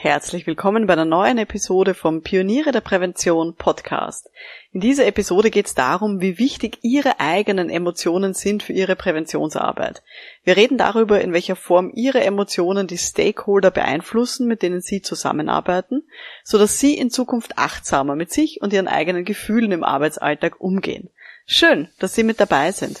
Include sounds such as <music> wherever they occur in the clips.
Herzlich willkommen bei einer neuen Episode vom Pioniere der Prävention Podcast. In dieser Episode geht es darum, wie wichtig Ihre eigenen Emotionen sind für Ihre Präventionsarbeit. Wir reden darüber, in welcher Form Ihre Emotionen die Stakeholder beeinflussen, mit denen Sie zusammenarbeiten, so dass Sie in Zukunft achtsamer mit sich und Ihren eigenen Gefühlen im Arbeitsalltag umgehen. Schön, dass Sie mit dabei sind.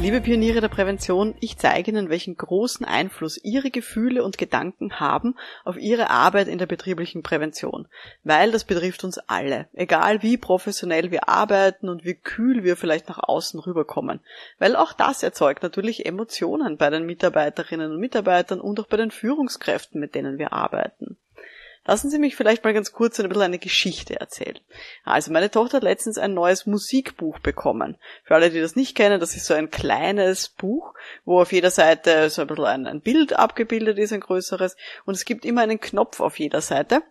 Liebe Pioniere der Prävention, ich zeige Ihnen, welchen großen Einfluss Ihre Gefühle und Gedanken haben auf Ihre Arbeit in der betrieblichen Prävention, weil das betrifft uns alle, egal wie professionell wir arbeiten und wie kühl wir vielleicht nach außen rüberkommen, weil auch das erzeugt natürlich Emotionen bei den Mitarbeiterinnen und Mitarbeitern und auch bei den Führungskräften, mit denen wir arbeiten. Lassen Sie mich vielleicht mal ganz kurz ein bisschen eine Geschichte erzählen. Also meine Tochter hat letztens ein neues Musikbuch bekommen. Für alle, die das nicht kennen, das ist so ein kleines Buch, wo auf jeder Seite so ein bisschen ein, ein Bild abgebildet ist, ein größeres. Und es gibt immer einen Knopf auf jeder Seite.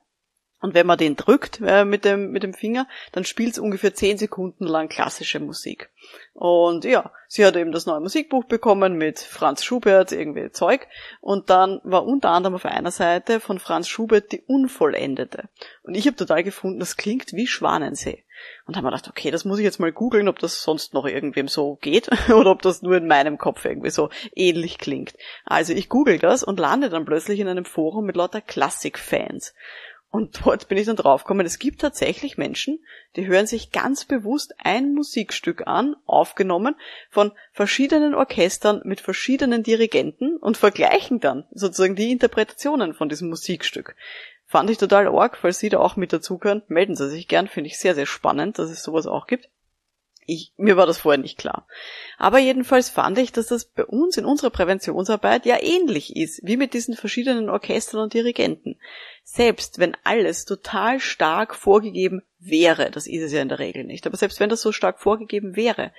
Und wenn man den drückt äh, mit, dem, mit dem Finger, dann spielt es ungefähr zehn Sekunden lang klassische Musik. Und ja, sie hat eben das neue Musikbuch bekommen mit Franz Schubert, irgendwie Zeug. Und dann war unter anderem auf einer Seite von Franz Schubert die Unvollendete. Und ich habe total gefunden, das klingt wie Schwanensee. Und haben wir gedacht, okay, das muss ich jetzt mal googeln, ob das sonst noch irgendwem so geht <laughs> oder ob das nur in meinem Kopf irgendwie so ähnlich klingt. Also ich google das und lande dann plötzlich in einem Forum mit lauter Klassikfans. Und dort bin ich dann draufgekommen, es gibt tatsächlich Menschen, die hören sich ganz bewusst ein Musikstück an, aufgenommen von verschiedenen Orchestern mit verschiedenen Dirigenten und vergleichen dann sozusagen die Interpretationen von diesem Musikstück. Fand ich total arg, falls Sie da auch mit dazu können, melden Sie sich gern, finde ich sehr, sehr spannend, dass es sowas auch gibt. Ich, mir war das vorher nicht klar. Aber jedenfalls fand ich, dass das bei uns in unserer Präventionsarbeit ja ähnlich ist, wie mit diesen verschiedenen Orchestern und Dirigenten. Selbst wenn alles total stark vorgegeben wäre, das ist es ja in der Regel nicht, aber selbst wenn das so stark vorgegeben wäre,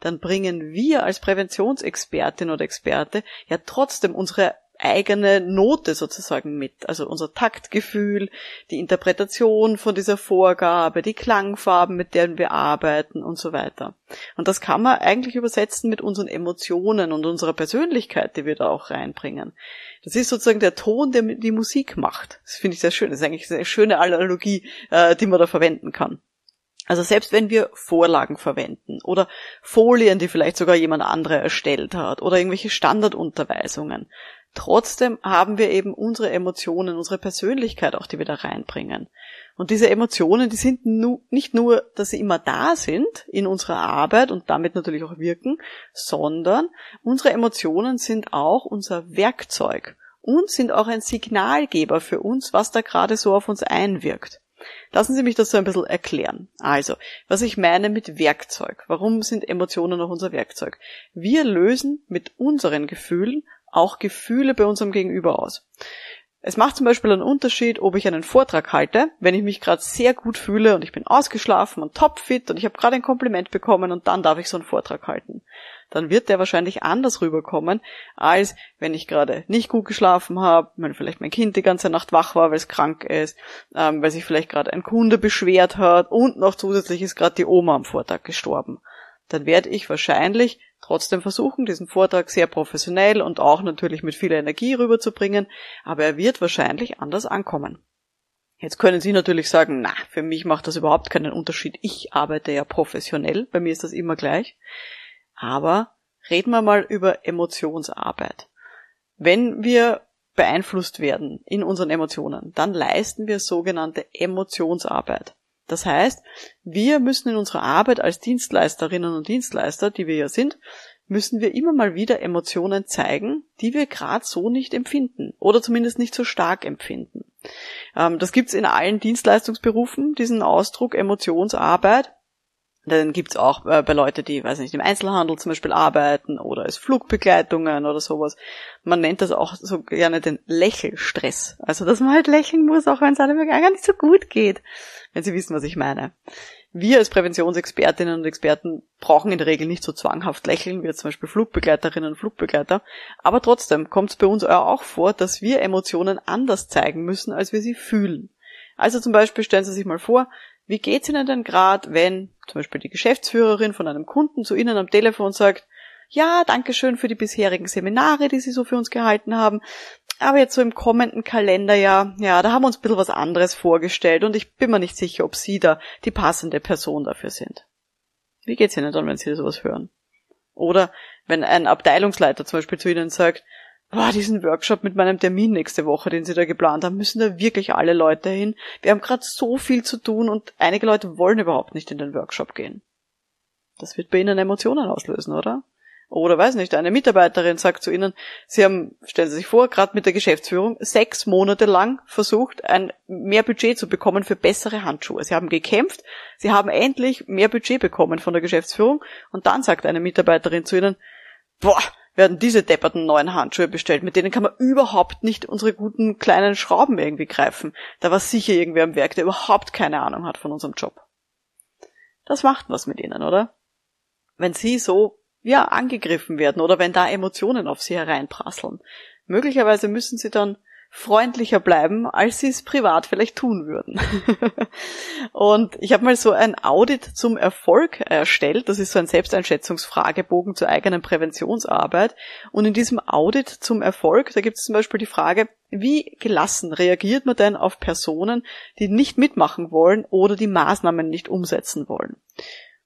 dann bringen wir als Präventionsexpertin oder Experte ja trotzdem unsere eigene Note sozusagen mit. Also unser Taktgefühl, die Interpretation von dieser Vorgabe, die Klangfarben, mit denen wir arbeiten und so weiter. Und das kann man eigentlich übersetzen mit unseren Emotionen und unserer Persönlichkeit, die wir da auch reinbringen. Das ist sozusagen der Ton, der die Musik macht. Das finde ich sehr schön. Das ist eigentlich eine schöne Analogie, äh, die man da verwenden kann. Also selbst wenn wir Vorlagen verwenden oder Folien, die vielleicht sogar jemand andere erstellt hat oder irgendwelche Standardunterweisungen, Trotzdem haben wir eben unsere Emotionen, unsere Persönlichkeit auch, die wir da reinbringen. Und diese Emotionen, die sind nu nicht nur, dass sie immer da sind in unserer Arbeit und damit natürlich auch wirken, sondern unsere Emotionen sind auch unser Werkzeug und sind auch ein Signalgeber für uns, was da gerade so auf uns einwirkt. Lassen Sie mich das so ein bisschen erklären. Also, was ich meine mit Werkzeug. Warum sind Emotionen auch unser Werkzeug? Wir lösen mit unseren Gefühlen auch Gefühle bei unserem Gegenüber aus. Es macht zum Beispiel einen Unterschied, ob ich einen Vortrag halte, wenn ich mich gerade sehr gut fühle und ich bin ausgeschlafen und topfit und ich habe gerade ein Kompliment bekommen und dann darf ich so einen Vortrag halten. Dann wird der wahrscheinlich anders rüberkommen, als wenn ich gerade nicht gut geschlafen habe, wenn vielleicht mein Kind die ganze Nacht wach war, weil es krank ist, ähm, weil sich vielleicht gerade ein Kunde beschwert hat und noch zusätzlich ist gerade die Oma am Vortag gestorben. Dann werde ich wahrscheinlich trotzdem versuchen, diesen Vortrag sehr professionell und auch natürlich mit viel Energie rüberzubringen, aber er wird wahrscheinlich anders ankommen. Jetzt können Sie natürlich sagen, na, für mich macht das überhaupt keinen Unterschied. Ich arbeite ja professionell, bei mir ist das immer gleich. Aber reden wir mal über Emotionsarbeit. Wenn wir beeinflusst werden in unseren Emotionen, dann leisten wir sogenannte Emotionsarbeit. Das heißt, wir müssen in unserer Arbeit als Dienstleisterinnen und Dienstleister, die wir ja sind, müssen wir immer mal wieder Emotionen zeigen, die wir gerade so nicht empfinden oder zumindest nicht so stark empfinden. Ähm, das gibt's in allen Dienstleistungsberufen, diesen Ausdruck Emotionsarbeit. Dann gibt's auch äh, bei Leuten, die, weiß nicht, im Einzelhandel zum Beispiel arbeiten oder als Flugbegleitungen oder sowas. Man nennt das auch so gerne den Lächelstress. Also, dass man halt lächeln muss, auch wenn es einem gar nicht so gut geht. Wenn Sie wissen, was ich meine. Wir als Präventionsexpertinnen und Experten brauchen in der Regel nicht so zwanghaft lächeln, wie zum Beispiel Flugbegleiterinnen und Flugbegleiter. Aber trotzdem kommt es bei uns auch vor, dass wir Emotionen anders zeigen müssen, als wir sie fühlen. Also zum Beispiel stellen Sie sich mal vor, wie geht's Ihnen denn gerade, wenn zum Beispiel die Geschäftsführerin von einem Kunden zu Ihnen am Telefon sagt, ja, danke schön für die bisherigen Seminare, die Sie so für uns gehalten haben. Aber jetzt so im kommenden Kalenderjahr, ja, da haben wir uns ein bisschen was anderes vorgestellt und ich bin mir nicht sicher, ob Sie da die passende Person dafür sind. Wie geht's Ihnen dann, wenn Sie sowas hören? Oder wenn ein Abteilungsleiter zum Beispiel zu Ihnen sagt, boah, diesen Workshop mit meinem Termin nächste Woche, den Sie da geplant haben, müssen da wirklich alle Leute hin. Wir haben gerade so viel zu tun und einige Leute wollen überhaupt nicht in den Workshop gehen. Das wird bei Ihnen Emotionen auslösen, oder? Oder weiß nicht, eine Mitarbeiterin sagt zu Ihnen, Sie haben, stellen Sie sich vor, gerade mit der Geschäftsführung sechs Monate lang versucht, ein mehr Budget zu bekommen für bessere Handschuhe. Sie haben gekämpft, Sie haben endlich mehr Budget bekommen von der Geschäftsführung und dann sagt eine Mitarbeiterin zu Ihnen, boah, werden diese depperten neuen Handschuhe bestellt, mit denen kann man überhaupt nicht unsere guten kleinen Schrauben irgendwie greifen. Da war sicher irgendwer am Werk, der überhaupt keine Ahnung hat von unserem Job. Das macht was mit ihnen, oder? Wenn sie so ja, angegriffen werden oder wenn da Emotionen auf sie hereinprasseln. Möglicherweise müssen sie dann freundlicher bleiben, als sie es privat vielleicht tun würden. <laughs> und ich habe mal so ein Audit zum Erfolg erstellt. Das ist so ein Selbsteinschätzungsfragebogen zur eigenen Präventionsarbeit. Und in diesem Audit zum Erfolg, da gibt es zum Beispiel die Frage, wie gelassen reagiert man denn auf Personen, die nicht mitmachen wollen oder die Maßnahmen nicht umsetzen wollen?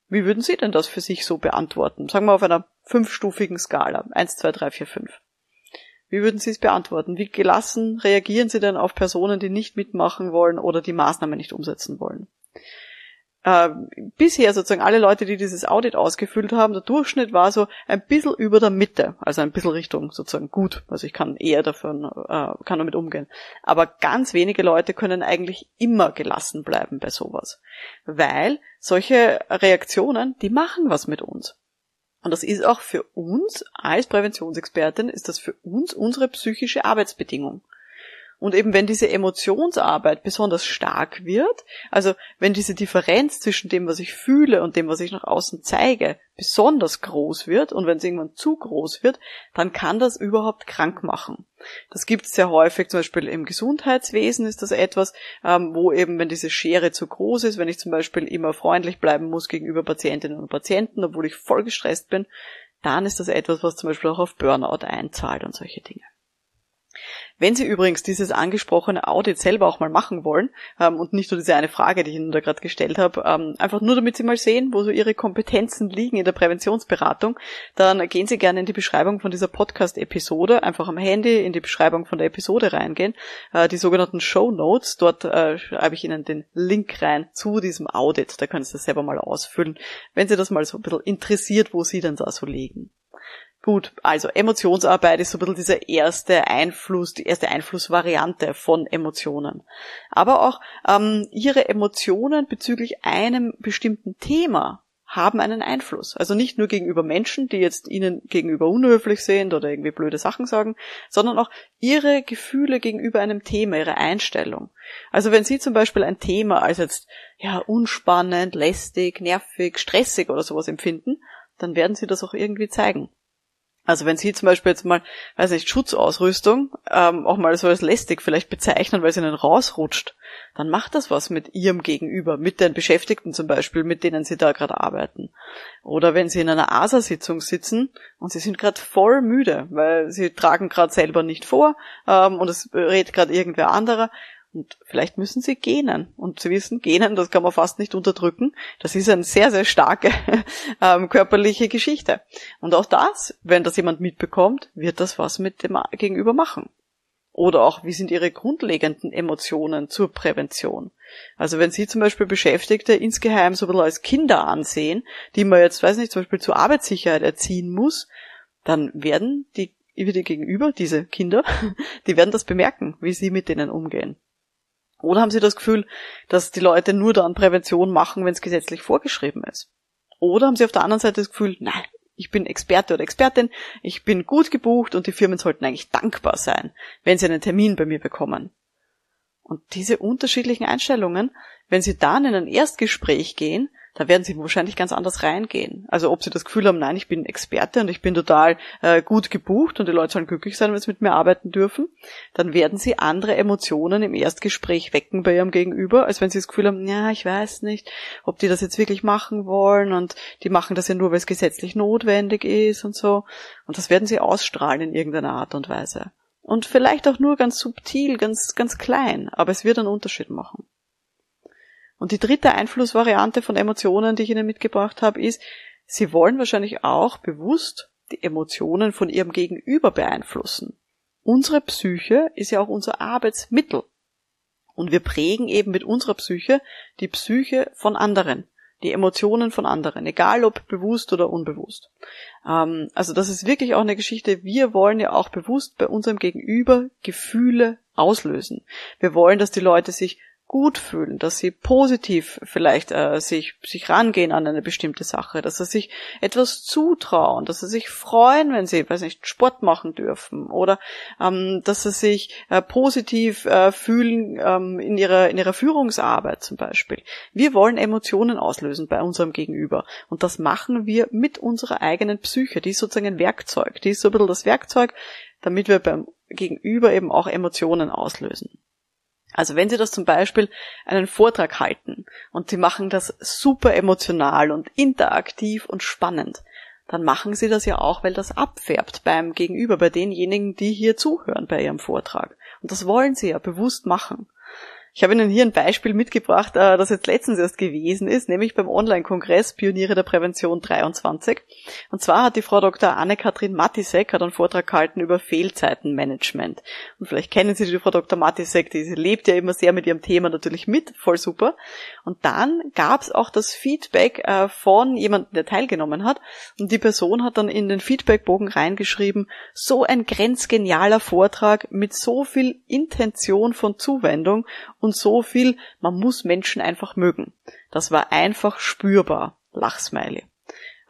Wie würden Sie denn das für sich so beantworten? Sagen wir auf einer fünfstufigen Skala. Eins, zwei, drei, vier, fünf. Wie würden Sie es beantworten? Wie gelassen reagieren Sie denn auf Personen, die nicht mitmachen wollen oder die Maßnahmen nicht umsetzen wollen? äh, bisher sozusagen alle Leute, die dieses Audit ausgefüllt haben, der Durchschnitt war so ein bisschen über der Mitte, also ein bisschen Richtung sozusagen gut. Also ich kann eher davon, äh, kann damit umgehen. Aber ganz wenige Leute können eigentlich immer gelassen bleiben bei sowas. Weil solche Reaktionen, die machen was mit uns. Und das ist auch für uns als Präventionsexpertin, ist das für uns unsere psychische Arbeitsbedingung. Und eben wenn diese Emotionsarbeit besonders stark wird, also wenn diese Differenz zwischen dem, was ich fühle und dem, was ich nach außen zeige, besonders groß wird und wenn es irgendwann zu groß wird, dann kann das überhaupt krank machen. Das gibt es sehr häufig, zum Beispiel im Gesundheitswesen ist das etwas, ähm, wo eben, wenn diese Schere zu groß ist, wenn ich zum Beispiel immer freundlich bleiben muss gegenüber Patientinnen und Patienten, obwohl ich voll gestresst bin, dann ist das etwas, was zum Beispiel auch auf Burnout einzahlt und solche Dinge. Wenn Sie übrigens dieses angesprochene Audit selber auch mal machen wollen ähm, und nicht nur diese eine Frage, die ich Ihnen da gerade gestellt habe, ähm, einfach nur damit Sie mal sehen, wo so Ihre Kompetenzen liegen in der Präventionsberatung, dann gehen Sie gerne in die Beschreibung von dieser Podcast-Episode, einfach am Handy in die Beschreibung von der Episode reingehen, äh, die sogenannten Show Notes, dort äh, schreibe ich Ihnen den Link rein zu diesem Audit, da können Sie das selber mal ausfüllen, wenn Sie das mal so ein bisschen interessiert, wo Sie denn da so liegen. Gut, also Emotionsarbeit ist so ein bisschen dieser erste Einfluss, die erste Einflussvariante von Emotionen. Aber auch ähm, ihre Emotionen bezüglich einem bestimmten Thema haben einen Einfluss. Also nicht nur gegenüber Menschen, die jetzt ihnen gegenüber unhöflich sind oder irgendwie blöde Sachen sagen, sondern auch ihre Gefühle gegenüber einem Thema, ihre Einstellung. Also wenn Sie zum Beispiel ein Thema als jetzt ja unspannend, lästig, nervig, stressig oder sowas empfinden, dann werden Sie das auch irgendwie zeigen. Also wenn Sie zum Beispiel jetzt mal, weiß nicht, Schutzausrüstung ähm, auch mal so als lästig vielleicht bezeichnen, weil es Ihnen rausrutscht, dann macht das was mit Ihrem Gegenüber, mit den Beschäftigten zum Beispiel, mit denen Sie da gerade arbeiten. Oder wenn Sie in einer ASA-Sitzung sitzen und Sie sind gerade voll müde, weil Sie tragen gerade selber nicht vor ähm, und es redet gerade irgendwer anderer und vielleicht müssen sie gähnen. Und sie wissen, gähnen, das kann man fast nicht unterdrücken. Das ist eine sehr, sehr starke <laughs> ähm, körperliche Geschichte. Und auch das, wenn das jemand mitbekommt, wird das was mit dem Gegenüber machen. Oder auch, wie sind ihre grundlegenden Emotionen zur Prävention? Also wenn Sie zum Beispiel Beschäftigte insgeheim so ein bisschen als Kinder ansehen, die man jetzt, weiß nicht, zum Beispiel zur Arbeitssicherheit erziehen muss, dann werden die die Gegenüber, diese Kinder, <laughs> die werden das bemerken, wie sie mit denen umgehen. Oder haben Sie das Gefühl, dass die Leute nur dann Prävention machen, wenn es gesetzlich vorgeschrieben ist? Oder haben Sie auf der anderen Seite das Gefühl, nein, ich bin Experte oder Expertin, ich bin gut gebucht und die Firmen sollten eigentlich dankbar sein, wenn sie einen Termin bei mir bekommen. Und diese unterschiedlichen Einstellungen, wenn Sie dann in ein Erstgespräch gehen, da werden sie wahrscheinlich ganz anders reingehen. Also ob sie das Gefühl haben, nein, ich bin Experte und ich bin total äh, gut gebucht und die Leute sollen glücklich sein, wenn sie mit mir arbeiten dürfen, dann werden sie andere Emotionen im Erstgespräch wecken bei ihrem Gegenüber, als wenn sie das Gefühl haben, ja, ich weiß nicht, ob die das jetzt wirklich machen wollen und die machen das ja nur, weil es gesetzlich notwendig ist und so. Und das werden sie ausstrahlen in irgendeiner Art und Weise. Und vielleicht auch nur ganz subtil, ganz, ganz klein, aber es wird einen Unterschied machen. Und die dritte Einflussvariante von Emotionen, die ich Ihnen mitgebracht habe, ist, Sie wollen wahrscheinlich auch bewusst die Emotionen von Ihrem Gegenüber beeinflussen. Unsere Psyche ist ja auch unser Arbeitsmittel. Und wir prägen eben mit unserer Psyche die Psyche von anderen, die Emotionen von anderen, egal ob bewusst oder unbewusst. Ähm, also das ist wirklich auch eine Geschichte, wir wollen ja auch bewusst bei unserem Gegenüber Gefühle auslösen. Wir wollen, dass die Leute sich gut fühlen, dass sie positiv vielleicht äh, sich, sich rangehen an eine bestimmte Sache, dass sie sich etwas zutrauen, dass sie sich freuen, wenn sie, weiß nicht, Sport machen dürfen oder ähm, dass sie sich äh, positiv äh, fühlen ähm, in ihrer in ihrer Führungsarbeit zum Beispiel. Wir wollen Emotionen auslösen bei unserem Gegenüber und das machen wir mit unserer eigenen Psyche. Die ist sozusagen ein Werkzeug. Die ist so ein bisschen das Werkzeug, damit wir beim Gegenüber eben auch Emotionen auslösen. Also wenn Sie das zum Beispiel einen Vortrag halten und Sie machen das super emotional und interaktiv und spannend, dann machen Sie das ja auch, weil das abfärbt beim Gegenüber, bei denjenigen, die hier zuhören bei Ihrem Vortrag. Und das wollen Sie ja bewusst machen. Ich habe Ihnen hier ein Beispiel mitgebracht, äh, das jetzt letztens erst gewesen ist, nämlich beim Online-Kongress Pioniere der Prävention 23. Und zwar hat die Frau Dr. Anne-Kathrin Matisek einen Vortrag gehalten über Fehlzeitenmanagement. Und vielleicht kennen Sie die Frau Dr. Matisek, die lebt ja immer sehr mit ihrem Thema natürlich mit, voll super. Und dann gab es auch das Feedback äh, von jemandem, der teilgenommen hat. Und die Person hat dann in den Feedbackbogen reingeschrieben, so ein grenzgenialer Vortrag mit so viel Intention von Zuwendung und so viel, man muss Menschen einfach mögen. Das war einfach spürbar. Lachsmiley.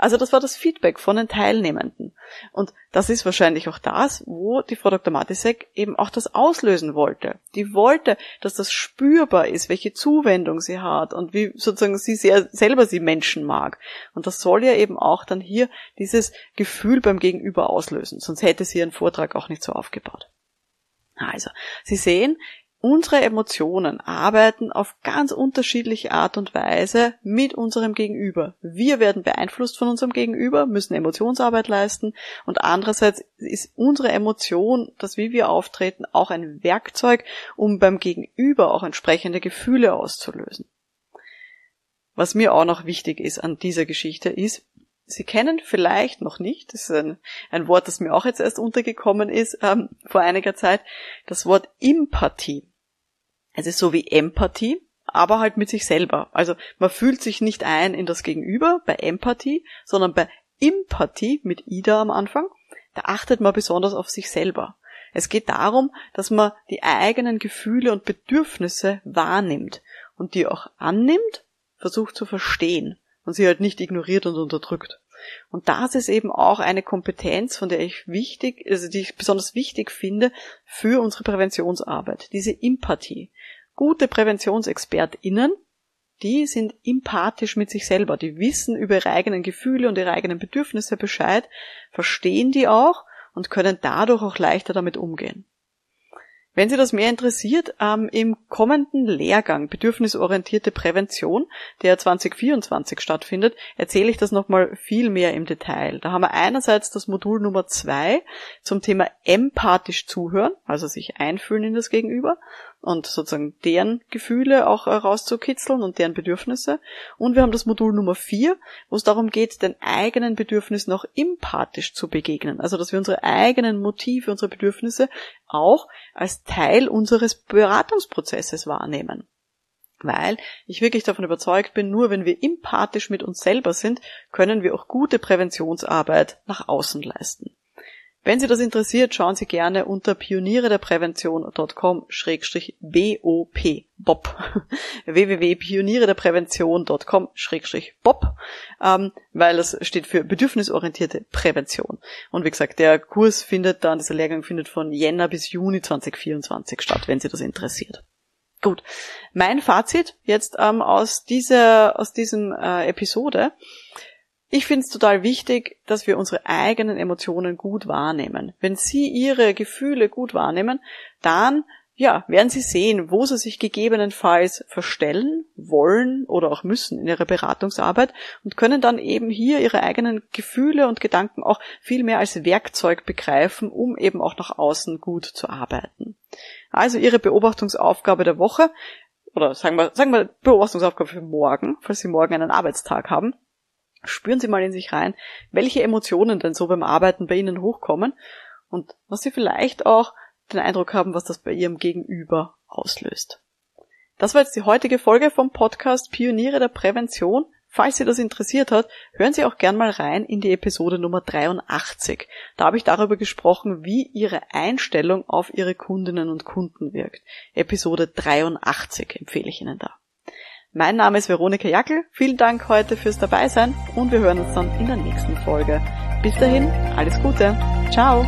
Also das war das Feedback von den Teilnehmenden. Und das ist wahrscheinlich auch das, wo die Frau Dr. Matisek eben auch das auslösen wollte. Die wollte, dass das spürbar ist, welche Zuwendung sie hat und wie sozusagen sie sehr, selber sie Menschen mag. Und das soll ja eben auch dann hier dieses Gefühl beim Gegenüber auslösen. Sonst hätte sie ihren Vortrag auch nicht so aufgebaut. Also, Sie sehen, Unsere Emotionen arbeiten auf ganz unterschiedliche Art und Weise mit unserem Gegenüber. Wir werden beeinflusst von unserem Gegenüber, müssen Emotionsarbeit leisten und andererseits ist unsere Emotion, das wie wir auftreten, auch ein Werkzeug, um beim Gegenüber auch entsprechende Gefühle auszulösen. Was mir auch noch wichtig ist an dieser Geschichte ist, Sie kennen vielleicht noch nicht, das ist ein, ein Wort, das mir auch jetzt erst untergekommen ist ähm, vor einiger Zeit, das Wort Empathie. Ist so wie Empathie, aber halt mit sich selber. Also man fühlt sich nicht ein in das Gegenüber bei Empathie, sondern bei Empathie mit Ida am Anfang, da achtet man besonders auf sich selber. Es geht darum, dass man die eigenen Gefühle und Bedürfnisse wahrnimmt und die auch annimmt, versucht zu verstehen und sie halt nicht ignoriert und unterdrückt. Und das ist eben auch eine Kompetenz, von der ich wichtig, also die ich besonders wichtig finde für unsere Präventionsarbeit. Diese Empathie. Gute PräventionsexpertInnen, die sind empathisch mit sich selber. Die wissen über ihre eigenen Gefühle und ihre eigenen Bedürfnisse Bescheid, verstehen die auch und können dadurch auch leichter damit umgehen. Wenn Sie das mehr interessiert, ähm, im kommenden Lehrgang Bedürfnisorientierte Prävention, der 2024 stattfindet, erzähle ich das nochmal viel mehr im Detail. Da haben wir einerseits das Modul Nummer zwei zum Thema empathisch zuhören, also sich einfühlen in das Gegenüber und sozusagen deren Gefühle auch äh, rauszukitzeln und deren Bedürfnisse. Und wir haben das Modul Nummer vier, wo es darum geht, den eigenen Bedürfnissen auch empathisch zu begegnen. Also, dass wir unsere eigenen Motive, unsere Bedürfnisse auch als Teil unseres Beratungsprozesses wahrnehmen. Weil ich wirklich davon überzeugt bin, nur wenn wir empathisch mit uns selber sind, können wir auch gute Präventionsarbeit nach außen leisten. Wenn Sie das interessiert, schauen Sie gerne unter pionierederprävention.com-bop, Bob, <laughs> www.pionierederprävention.com-bob, ähm, weil das steht für bedürfnisorientierte Prävention. Und wie gesagt, der Kurs findet dann, dieser Lehrgang findet von Jänner bis Juni 2024 statt, wenn Sie das interessiert. Gut, mein Fazit jetzt ähm, aus dieser aus diesem äh, Episode ich finde es total wichtig, dass wir unsere eigenen Emotionen gut wahrnehmen. Wenn Sie Ihre Gefühle gut wahrnehmen, dann ja, werden Sie sehen, wo Sie sich gegebenenfalls verstellen wollen oder auch müssen in Ihrer Beratungsarbeit und können dann eben hier Ihre eigenen Gefühle und Gedanken auch viel mehr als Werkzeug begreifen, um eben auch nach außen gut zu arbeiten. Also Ihre Beobachtungsaufgabe der Woche oder sagen wir, sagen wir Beobachtungsaufgabe für morgen, falls Sie morgen einen Arbeitstag haben, Spüren Sie mal in sich rein, welche Emotionen denn so beim Arbeiten bei Ihnen hochkommen und was Sie vielleicht auch den Eindruck haben, was das bei Ihrem Gegenüber auslöst. Das war jetzt die heutige Folge vom Podcast Pioniere der Prävention. Falls Sie das interessiert hat, hören Sie auch gern mal rein in die Episode Nummer 83. Da habe ich darüber gesprochen, wie Ihre Einstellung auf Ihre Kundinnen und Kunden wirkt. Episode 83 empfehle ich Ihnen da. Mein Name ist Veronika Jackel. Vielen Dank heute fürs Dabeisein und wir hören uns dann in der nächsten Folge. Bis dahin, alles Gute. Ciao.